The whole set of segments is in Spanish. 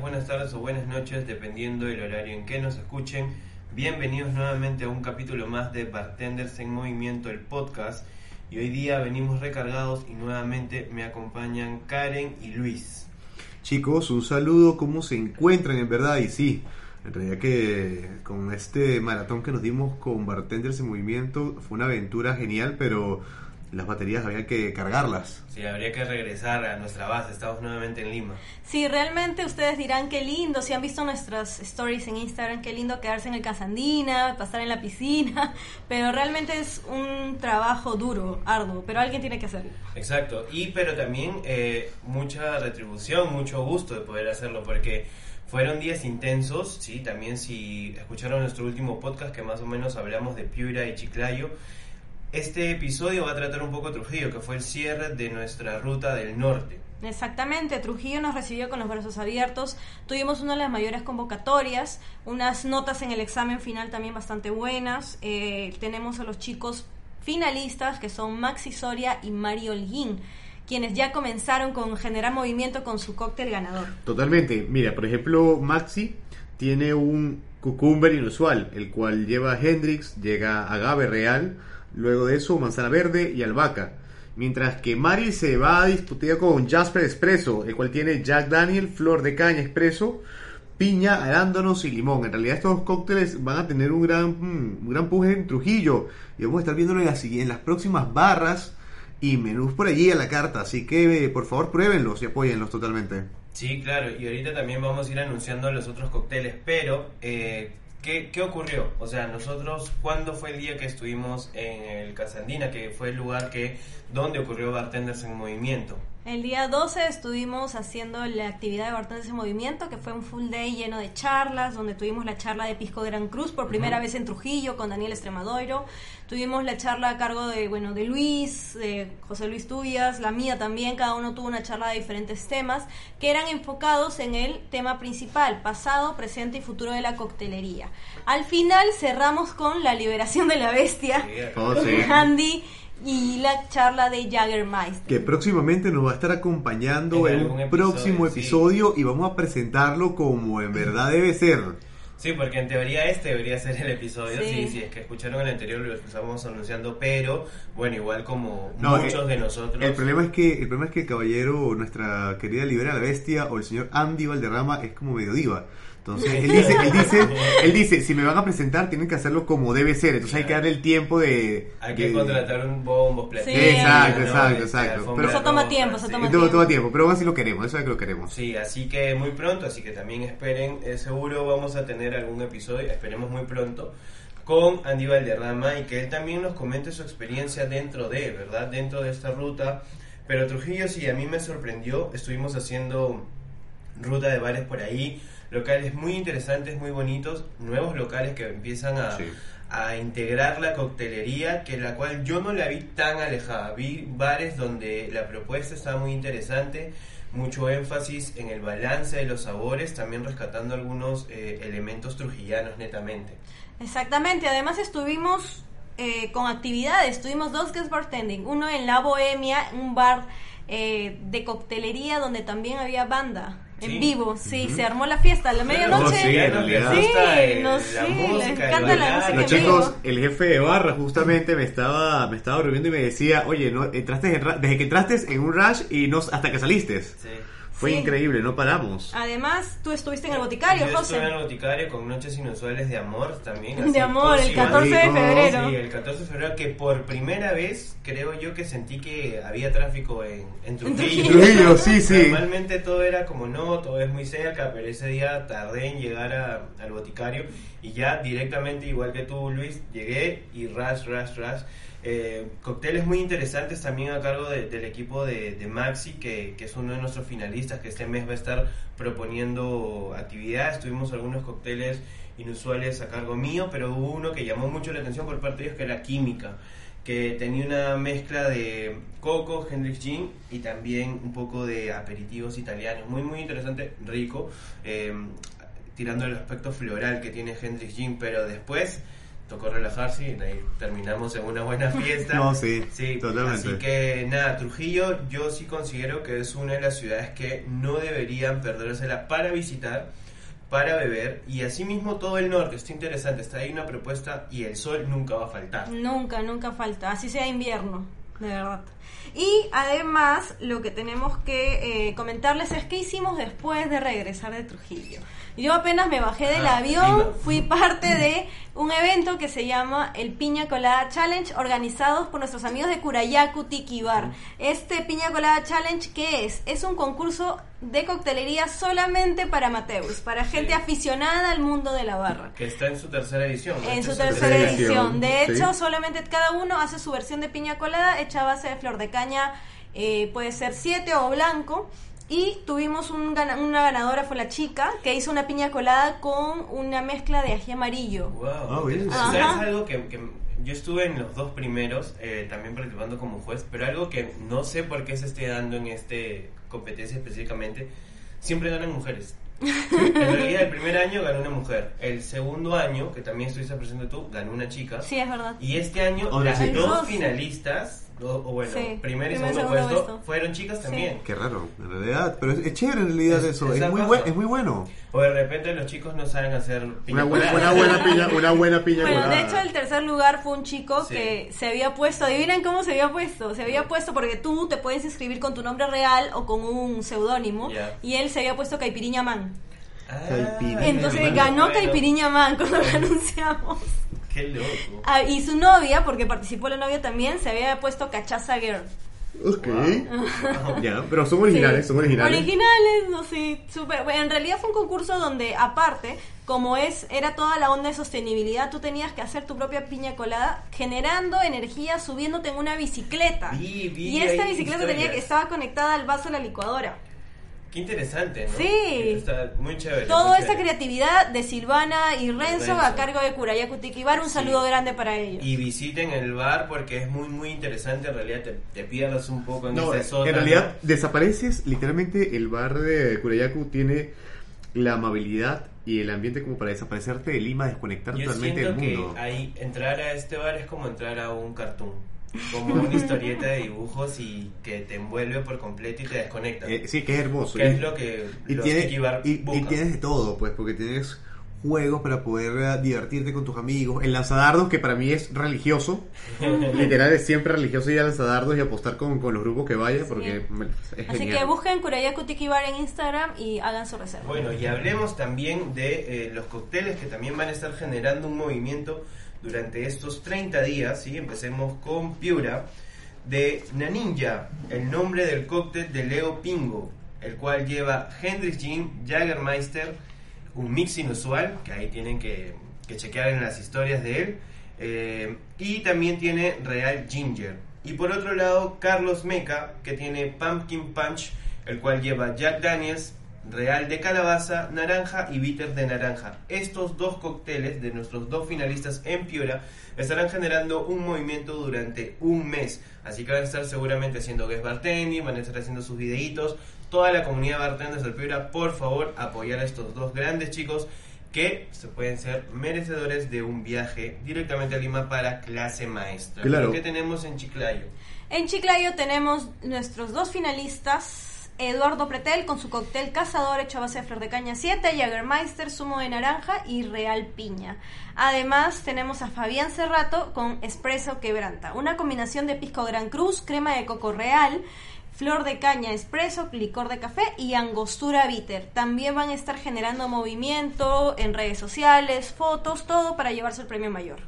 buenas tardes o buenas noches, dependiendo del horario en que nos escuchen. Bienvenidos nuevamente a un capítulo más de Bartenders en Movimiento, el podcast. Y hoy día venimos recargados y nuevamente me acompañan Karen y Luis. Chicos, un saludo, ¿cómo se encuentran en verdad? Y sí, en realidad que con este maratón que nos dimos con Bartenders en Movimiento fue una aventura genial, pero las baterías había que cargarlas. Sí, habría que regresar a nuestra base, estamos nuevamente en Lima. Sí, realmente ustedes dirán qué lindo, si han visto nuestras stories en Instagram, qué lindo quedarse en el Casandina, pasar en la piscina, pero realmente es un trabajo duro, arduo, pero alguien tiene que hacerlo. Exacto, y pero también eh, mucha retribución, mucho gusto de poder hacerlo, porque fueron días intensos, sí, también si escucharon nuestro último podcast que más o menos hablamos de Piura y Chiclayo, este episodio va a tratar un poco Trujillo, que fue el cierre de nuestra ruta del norte. Exactamente, Trujillo nos recibió con los brazos abiertos, tuvimos una de las mayores convocatorias, unas notas en el examen final también bastante buenas, eh, tenemos a los chicos finalistas que son Maxi Soria y Mario Holguín, quienes ya comenzaron con generar movimiento con su cóctel ganador. Totalmente. Mira, por ejemplo, Maxi tiene un cucumber inusual, el cual lleva Hendrix, llega agave real, luego de eso manzana verde y albahaca. Mientras que Mari se va a disputar con Jasper Espresso, el cual tiene Jack Daniel, flor de caña expreso, piña, arándanos y limón. En realidad estos cócteles van a tener un gran, mm, un gran puje en Trujillo y vamos a estar viéndolo en en las próximas barras y menús por allí a la carta. Así que eh, por favor pruébenlos y apóyenlos totalmente. Sí, claro, y ahorita también vamos a ir anunciando los otros cócteles, pero eh, ¿qué, ¿qué ocurrió? O sea, nosotros, ¿cuándo fue el día que estuvimos en el Casandina, que fue el lugar que donde ocurrió Bartenders en Movimiento? El día 12 estuvimos haciendo la actividad de Bartenders en Movimiento, que fue un full day lleno de charlas, donde tuvimos la charla de Pisco Gran Cruz por primera vez en Trujillo con Daniel Estremadoiro. Tuvimos la charla a cargo de, bueno, de Luis, de José Luis Tuyas, la mía también, cada uno tuvo una charla de diferentes temas que eran enfocados en el tema principal, pasado, presente y futuro de la coctelería. Al final cerramos con la liberación de la bestia, Oh, con sí. Andy y la charla de Jaggermeister. Que próximamente nos va a estar acompañando En en, algún un episodio, próximo sí. episodio y vamos a presentarlo como en verdad debe ser. Sí, porque en teoría este debería ser el episodio, Sí. sí, sí, es que escucharon el anterior lo estamos anunciando, pero bueno, igual como No, muchos eh, de nosotros. El problema es que el problema es que el caballero, nuestra querida Libera la Bestia o el señor Andy Valderrama es como medio diva. Entonces él dice, él dice, él dice, si me van a presentar tienen que hacerlo como debe ser. Entonces hay que darle el tiempo de. Hay que de- contratar un bombo, platillo, Sí. Exacto, exacto, Este, exacto. Pero- Eso toma tiempo, eso toma Todo, tiempo. todo tiempo, pero aún así lo queremos, eso es que lo queremos. Sí, así que muy pronto, así que también esperen, eh, seguro vamos a tener algún episodio, esperemos muy pronto, con Andy Valderrama y que él también nos comente su experiencia dentro de, ¿verdad? Dentro de esta ruta. Pero Trujillo sí, a mí me sorprendió, estuvimos haciendo ruta de bares por ahí, locales muy interesantes, muy bonitos, nuevos locales que empiezan a, Sí. a integrar la coctelería, que la cual yo no la vi tan alejada. Vi bares donde la propuesta estaba muy interesante, mucho énfasis en el balance de los sabores, también rescatando algunos eh, elementos trujillanos netamente. Exactamente, además estuvimos eh, con actividades, tuvimos dos guest bartending, uno en La Bohemia, un bar eh, de coctelería donde también había banda en Sí. vivo, sí, se armó la fiesta a la medianoche. sí, no sé, les encanta la música Los chicos, vivo. el jefe de barra justamente me estaba, me estaba reuniendo y me decía, oye, no, entraste en ra- desde que entraste en un rush y no hasta que saliste. Sí. Fue Sí. increíble, no paramos. Además, tú estuviste en el boticario, Yo José. estuve en el boticario con Noches Inusuales de Amor también. De amor, el pócimas. 14 de febrero. Sí, el 14 de febrero que por primera vez creo yo que sentí que había tráfico en, en Trujillo. Trujillo, sí, sí. Normalmente todo era como no, todo es muy cerca, pero ese día tardé en llegar a- al boticario y ya directamente, igual que tú Luis, llegué y ras, ras, ras. Eh, cócteles muy interesantes también a cargo de- del equipo de, Maxi, que, que es uno de nuestros finalistas, que este mes va a estar proponiendo actividades. Tuvimos algunos cócteles inusuales a cargo mío, pero hubo uno que llamó mucho la atención por parte de ellos, que era Química, que tenía una mezcla de coco, Hendrix Gin y también un poco de aperitivos italianos. Muy, muy interesante, rico, eh, tirando el aspecto floral que tiene Hendrix Gin, pero después tocó relajarse y ahí terminamos en una buena fiesta. No, sí, Sí, totalmente. Así que nada, Trujillo yo sí considero que es una de las ciudades que no deberían perdérsela para visitar, para beber y asimismo todo el norte, está interesante, está ahí una propuesta y el sol nunca va a faltar. Nunca, nunca falta, así sea invierno, de verdad. Y además, lo que tenemos que eh, comentarles es qué hicimos después de regresar de Trujillo. Yo apenas me bajé del Ah, avión, fui parte de un evento que se llama el Piña Colada Challenge, organizados por nuestros amigos de Curayacu Tiki Bar. Este Piña Colada Challenge, ¿qué es? Es un concurso de coctelería solamente para amateurs, para gente aficionada al mundo de la barra. Que está en su tercera edición. ¿no? En su tercera edición, edición. De sí. hecho, solamente cada uno hace su versión de piña colada hecha a base de flor de caña, eh, puede ser 7 o blanco. Y tuvimos un gana- una ganadora, fue la chica, que hizo una piña colada con una mezcla de ají amarillo. Wow. Ah, bien. O sea, Ajá. es algo que, que yo estuve en los dos primeros, eh, también participando como juez, pero algo que no sé por qué se esté dando en este competencia específicamente, siempre ganan mujeres. En realidad, el primer año ganó una mujer. El segundo año, que también estuviste presente tú, ganó una chica. Sí, es verdad. Y este año, las Dos. finalistas, o, bueno, Sí, primer y segundo, segundo puesto, puesto. fueron chicas también. Qué raro, en realidad. Pero es, es chévere en realidad Es- eso. es Es, muy buen- es muy bueno. O de repente los chicos no saben hacer piña Una buena, colada. una buena piña, una buena piña Bueno, colada. de hecho el tercer lugar fue un chico Sí. que se había puesto, adivinen cómo se había puesto, se había puesto porque tú te puedes inscribir con tu nombre real o con un seudónimo Ya. y él se había puesto Caipiriña Man. Ah, Entonces ganó bueno. Caipiriña Man cuando lo anunciamos. Qué loco. Ah, y su novia, porque participó la novia también, se había puesto Cachaza Girl. Ok. ya, pero son originales, Sí. son originales. Originales, no sé, bueno, en realidad fue un concurso donde, aparte, como es era toda la onda de sostenibilidad, tú tenías que hacer tu propia piña colada, generando energía, subiéndote en una bicicleta. Vi- vi y esta bicicleta tenía que estaba conectada al vaso de la licuadora. Qué interesante, ¿no? Sí. Está muy chévere. Toda esta creatividad de Silvana y Renzo, Renzo. a cargo de Curayacu Tiki Bar, un Sí. saludo grande para ellos. Y visiten el bar porque es muy, muy interesante. En realidad te, te pierdas un poco en No, ese en realidad desapareces, literalmente el bar de Curayacu tiene la amabilidad y el ambiente como para desaparecerte de Lima, desconectar Yo totalmente siento del que mundo. ahí entrar a este bar es como entrar a un cartoon. Como una historieta de dibujos y que te envuelve por completo y te desconecta. Eh, sí, que es hermoso. que Y- es lo que y, los tiene- Tiki Bar y- y tienes de todo, pues, porque tienes juegos para poder eh, divertirte con tus amigos. El lanzadardos, que para mí es religioso. Literal, es siempre religioso ir a lanzadardos y apostar con, con los grupos que vaya, porque es Así genial. que busquen Curayacu Tiki Bar en Instagram y hagan su reserva. Bueno, y hablemos también de eh, los cócteles que también van a estar generando un movimiento durante estos 30 días. ¿sí? Empecemos con Piura, de Naninja, el nombre del cóctel de Leo Pingo, el cual lleva Hendrix Gin, Jagermeister, un mix inusual, que ahí tienen que, que chequear en las historias de él, eh, y también tiene Real Ginger. Y por otro lado, Carlos Meca, que tiene Pumpkin Punch, el cual lleva Jack Daniels, Real de calabaza, naranja y bitter de naranja. Estos dos cócteles de nuestros dos finalistas en Piura estarán generando un movimiento durante un mes. Así que van a estar seguramente haciendo guest bartending, van a estar haciendo sus videitos. Toda la comunidad bartenders del Piura, por favor, apoyar a estos dos grandes chicos que se pueden ser merecedores de un viaje directamente a Lima para clase maestra. Claro. ¿Qué tenemos en Chiclayo? En Chiclayo tenemos nuestros dos finalistas. Eduardo Pretel con su cóctel cazador hecho a base de flor de caña 7, Jagermeister, zumo de naranja y real piña. Además tenemos a Fabián Cerrato con espresso quebranta, una combinación de pisco Gran Cruz, crema de coco real, flor de caña espresso, licor de café y angostura bitter. También van a estar generando movimiento en redes sociales, fotos, todo para llevarse el premio mayor.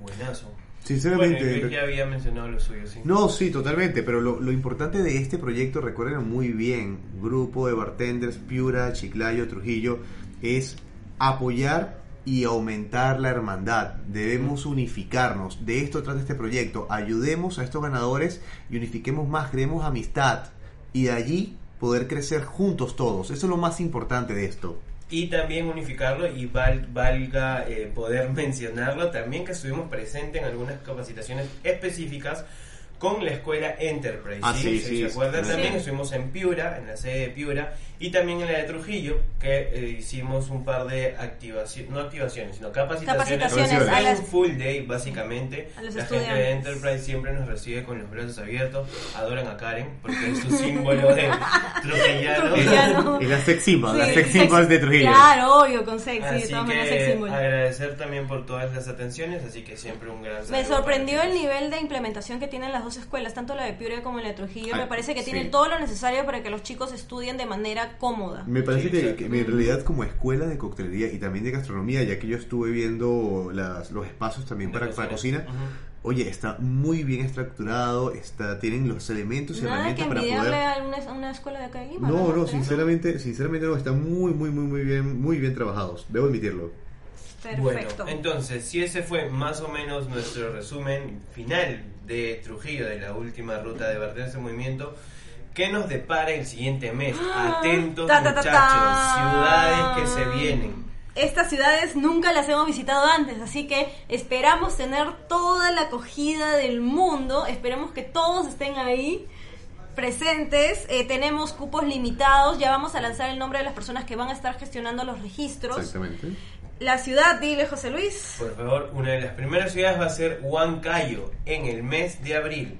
Buenazo. Sinceramente, Bueno, ya había mencionado lo suyo, sí. No, sí, totalmente, pero lo, lo importante de este proyecto, recuerden muy bien, grupo de bartenders, Piura, Chiclayo, Trujillo, es apoyar y aumentar la hermandad. Debemos unificarnos. De esto trata este proyecto. Ayudemos a estos ganadores y unifiquemos más, creemos amistad y de allí poder crecer juntos todos. Eso es lo más importante de esto. Y también unificarlo y val- valga eh, poder mencionarlo también que estuvimos presentes en algunas capacitaciones específicas con la escuela Enterprise. Ah, sí, Si sí, se sí. acuerdan Sí. también estuvimos en Piura, en la sede de Piura y también en la de Trujillo que eh, hicimos un par de activaciones, no activaciones, sino capacitaciones, Capacitaciones a las- un full day básicamente. A los la gente de. Enterprise siempre nos recibe con los brazos abiertos, adoran a Karen porque es su símbolo de trujillano. Trujillano. Es la sex symbol, Sí, la sex sex- symbol de Trujillo. Claro, obvio, con sex, sí, Así todas sex symbol. agradecer también por todas las atenciones, así que siempre un gran Me sorprendió el nivel de implementación que tienen las dos escuelas, tanto la de Piura como la de Trujillo. Ah, Me parece que sí. tienen todo lo necesario para que los chicos estudien de manera cómoda. Me parece Sí, que, que en realidad como escuela de coctelería y también de gastronomía, ya que yo estuve viendo las, los espacios también para, para cocina, cocina. Oye, está muy bien estructurado, está, tienen los elementos y Nada que herramientas para poder... a una, a una escuela de acá de Lima. No, no, sinceramente, sinceramente no, están muy, muy, muy, muy bien, muy bien trabajados, debo admitirlo. Perfecto. Bueno, entonces, si ese fue más o menos nuestro resumen final de Trujillo, de la última ruta de Vertencia en Movimiento, ¿qué nos depara el siguiente mes? Atentos Ta, ta, ta, muchachos, ciudades que se vienen. Estas ciudades nunca las hemos visitado antes, así que esperamos tener toda la acogida del mundo, esperemos que todos estén ahí presentes, Eh, tenemos cupos limitados, ya vamos a lanzar el nombre de las personas que van a estar gestionando los registros. Exactamente. La ciudad, dile José Luis. Por favor, una de las primeras ciudades va a ser Huancayo, en el mes de abril.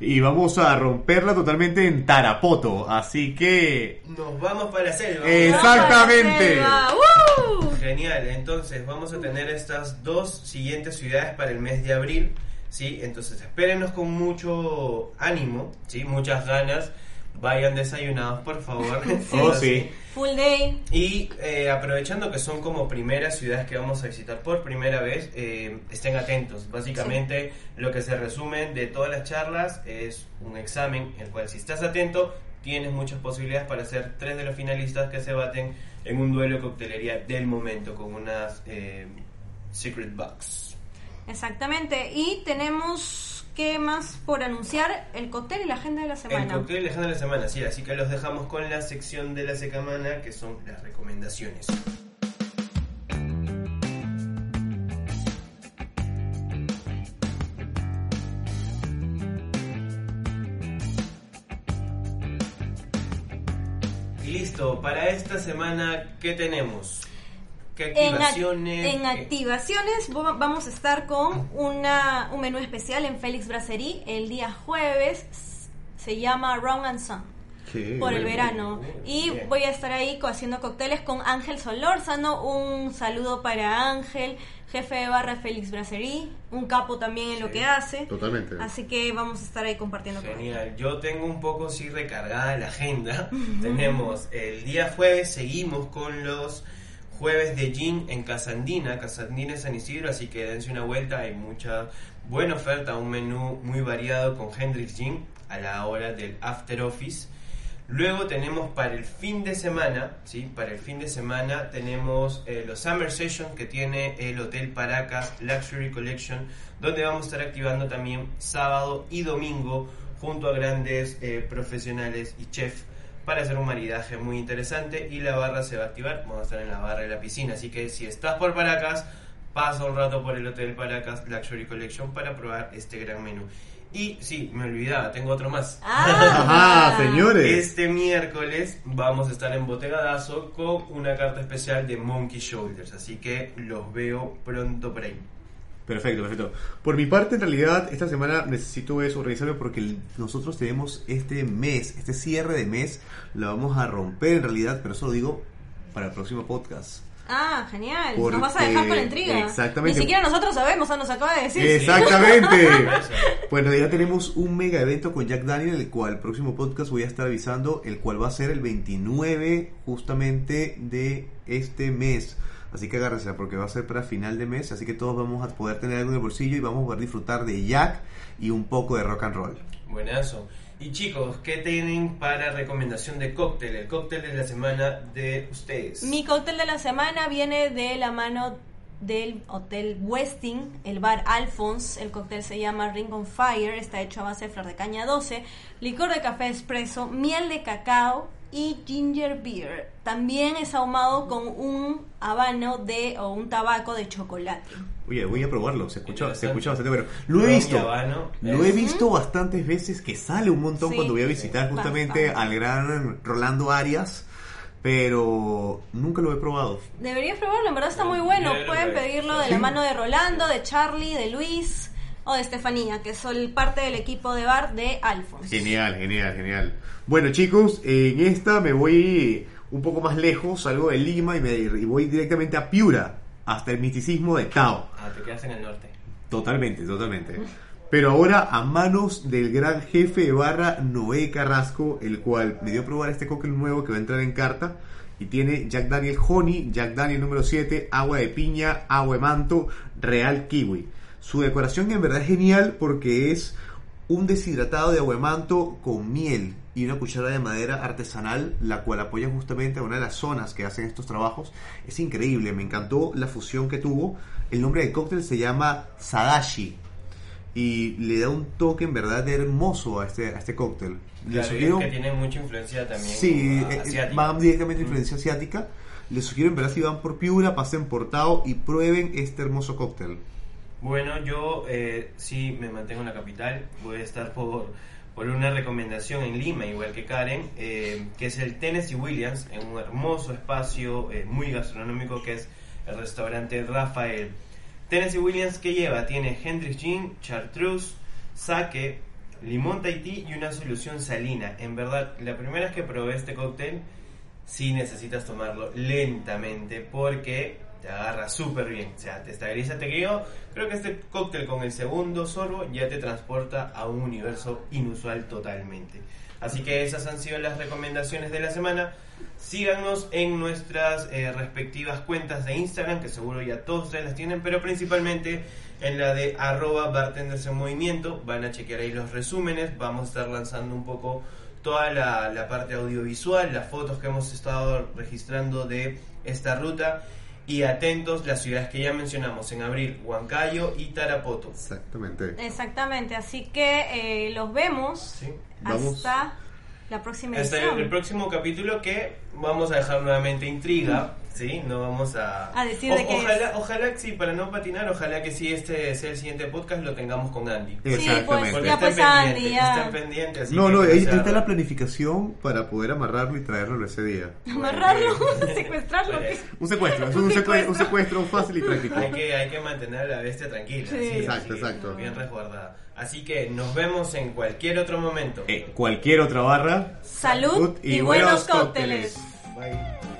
Y vamos a romperla totalmente en Tarapoto, así que... Nos vamos para la selva. Exactamente. ¡Vamos para la selva! ¡Uh! Genial, entonces vamos a tener estas dos siguientes ciudades para el mes de abril, ¿sí? Entonces espérenos con mucho ánimo, ¿sí? Muchas ganas, vayan desayunados por favor. Oh, sí. Full day. Y eh, aprovechando que son como primeras ciudades que vamos a visitar por primera vez, eh, estén atentos. Básicamente lo que se resume de todas las charlas es un examen, el cual si estás atento tienes muchas posibilidades para ser tres de los finalistas que se baten en un duelo de coctelería del momento con unas eh, Secret Box. Exactamente. Y tenemos, ¿qué más por anunciar? El cóctel y la agenda de la El semana. cóctel lejano de la semana, sí, así que los dejamos con la sección de la secamana que son las recomendaciones. Y listo, para esta semana, ¿qué tenemos? ¿Qué En, activaciones? en ¿Qué- activaciones vamos a estar con una, un menú especial en Félix Brasserie el día jueves. Se llama Round and Sun. Qué por el verano. Muy Y bien. voy a estar ahí co- haciendo cócteles con Ángel Solórzano. Un saludo para Ángel, jefe de barra Félix Brasserie. Un capo también en lo Sí, que hace. Totalmente. Así que vamos a estar ahí compartiendo con él. Genial, yo tengo un poco sí recargada la agenda. Tenemos el día jueves, seguimos con los jueves de gin en Casandina, Casandina en San Isidro, así que dense una vuelta, hay mucha buena oferta, un menú muy variado con Hendrix Gin a la hora del after office. Luego tenemos para el fin de semana, ¿sí? Para el fin de semana tenemos eh, los Summer Sessions que tiene el Hotel Paracas Luxury Collection, donde vamos a estar activando también sábado y domingo junto a grandes eh, profesionales y chefs para hacer un maridaje muy interesante y la barra se va a activar, vamos a estar en la barra de la piscina, así que si estás por Paracas, pasa un rato por el Hotel Paracas Luxury Collection para probar este gran menú. Y sí, me olvidaba, tengo otro más. Ah, Ajá, señores. Este miércoles vamos a estar en Botegadazo con una carta especial de Monkey Shoulders, así que los veo pronto por ahí. Perfecto, perfecto. Por mi parte, en realidad, esta semana necesito eso, revisarlo porque nosotros tenemos este mes, este cierre de mes, lo vamos a romper en realidad, pero eso lo digo para el próximo podcast. Ah, genial. Porque- Nos vas a dejar con la intriga. exactamente. Ni siquiera nosotros sabemos, o nos acaba de decir. Exactamente. Eso. bueno, ya tenemos un mega evento con Jack Daniel, el cual el próximo podcast voy a estar avisando, el cual va a ser el 29 justamente de este mes. Así que agárrense porque va a ser para final de mes, así que todos vamos a poder tener algo en el bolsillo y vamos a poder disfrutar de Jack y un poco de rock and roll. Buenazo. Y chicos, ¿qué tienen para recomendación de cóctel? El cóctel de la semana de ustedes. Mi cóctel de la semana viene de la mano del Hotel Westin, el bar Alphonse. El cóctel se llama Ring on Fire, está hecho a base de flor de caña 12, licor de café espresso, miel de cacao y ginger beer. También es ahumado con un habano de o un tabaco de chocolate. Oye, voy a probarlo, se escucha, se escucha bastante bueno. Lo he visto, lo he visto bastantes veces que sale un montón Sí, cuando voy a visitar justamente bastante. al gran Rolando Arias, pero nunca lo he probado. Deberías probarlo, en verdad está muy bueno. Pueden pedirlo de la mano de Rolando, de Charlie, de Luis o de Estefanía, que son parte del equipo de bar de Alphonse. Genial, genial, genial. Bueno chicos, en esta me voy un poco más lejos, salgo de Lima y, me, y voy directamente a Piura, hasta el misticismo de Tao. Ah, te quedas en el norte. Totalmente, totalmente. Pero ahora a manos del gran jefe de barra Noé Carrasco, el cual me dio a probar este cóctel nuevo que va a entrar en carta. Y tiene Jack Daniel Honey, Jack Daniel número 7, agua de piña, agua de manto, real kiwi. Su decoración en verdad es genial porque es un deshidratado de agua de manto con miel y una cuchara de madera artesanal, la cual apoya justamente a una de las zonas que hacen estos trabajos. Es increíble, me encantó la fusión que tuvo. El nombre del cóctel se llama Sadashi y le da un toque en verdad hermoso a este, a este cóctel. Le Claro, y sugiero- es que tiene mucha influencia también Sí, ah, eh, asiática. van directamente a influencia asiática. Les sugiero en verdad si van por Piura, pasen por Tao y prueben este hermoso cóctel. Bueno, yo eh, sí me mantengo en la capital. Voy a estar por, por una recomendación en Lima, igual que Karen, eh, que es el Tennessee Williams, en un hermoso espacio eh, muy gastronómico que es el restaurante Rafael. Tennessee Williams, que lleva? Tiene Hendrix Gin, Chartreuse, Sake, limón Tahití y una solución salina. En verdad, la primera vez que probé este cóctel, sí necesitas tomarlo lentamente porque te agarra súper bien. O sea, te estabiliza, te creo. Creo que este cóctel con el segundo sorbo ya te transporta a un universo inusual totalmente. Así que esas han sido las recomendaciones de la semana. Síganos en nuestras eh, respectivas cuentas de Instagram, que seguro ya todos ustedes las tienen, pero principalmente en la de arroba bartenders en movimiento. Van a chequear ahí los resúmenes. Vamos a estar lanzando un poco toda la parte audiovisual, las fotos que hemos estado registrando de esta ruta. Y atentos las ciudades que ya mencionamos en abril, Huancayo y Tarapoto. Exactamente. Exactamente, así que eh, los vemos ¿sí? Vamos. hasta la próxima Hasta edición. el, el próximo capítulo que vamos a dejar nuevamente intriga, ¿sí? No vamos a... A decir de qué ojalá, es. ojalá que sí, para no patinar, ojalá que sí este sea el siguiente podcast lo tengamos con Andy. Sí, pues, Exactamente. Porque Ya, pues, Andy, ya. pendientes. No, que no, que ahí, está la planificación para poder amarrarlo y traerlo ese día. Amarrarlo, secuestrarlo. Un secuestro, es un, secue- un secuestro fácil y práctico. Hay que, hay que mantener a la bestia tranquila. Sí. sí, Exacto, exacto. Bien resguardada. Así que nos vemos en cualquier otro momento. Eh, cualquier otra barra. Salud y buenos cócteles. Bye.